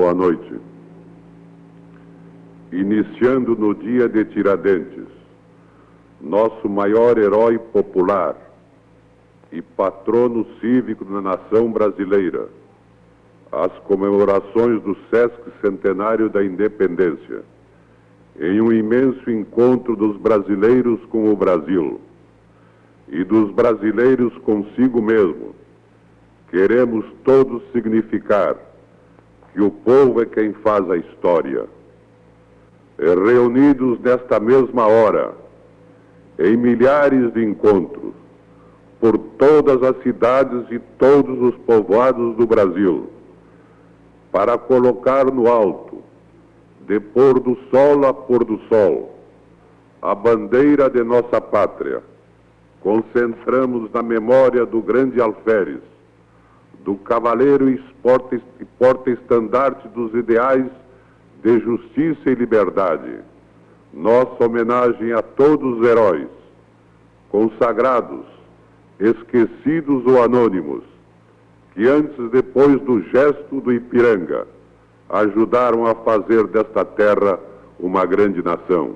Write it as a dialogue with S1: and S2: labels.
S1: Boa noite. Iniciando no dia de Tiradentes, nosso maior herói popular e patrono cívico da nação brasileira, as comemorações do Sesc Centenário da Independência, em um imenso encontro dos brasileiros com o Brasil e dos brasileiros consigo mesmo, queremos todos significar que o povo é quem faz a história. Reunidos nesta mesma hora, em milhares de encontros, por todas as cidades e todos os povoados do Brasil, para colocar no alto, de pôr do sol a pôr do sol, a bandeira de nossa pátria, concentramos na memória do grande alferes, do cavaleiro e porta-estandarte dos ideais de justiça e liberdade. Nossa homenagem a todos os heróis, consagrados, esquecidos ou anônimos, que antes e depois do gesto do Ipiranga ajudaram a fazer desta terra uma grande nação.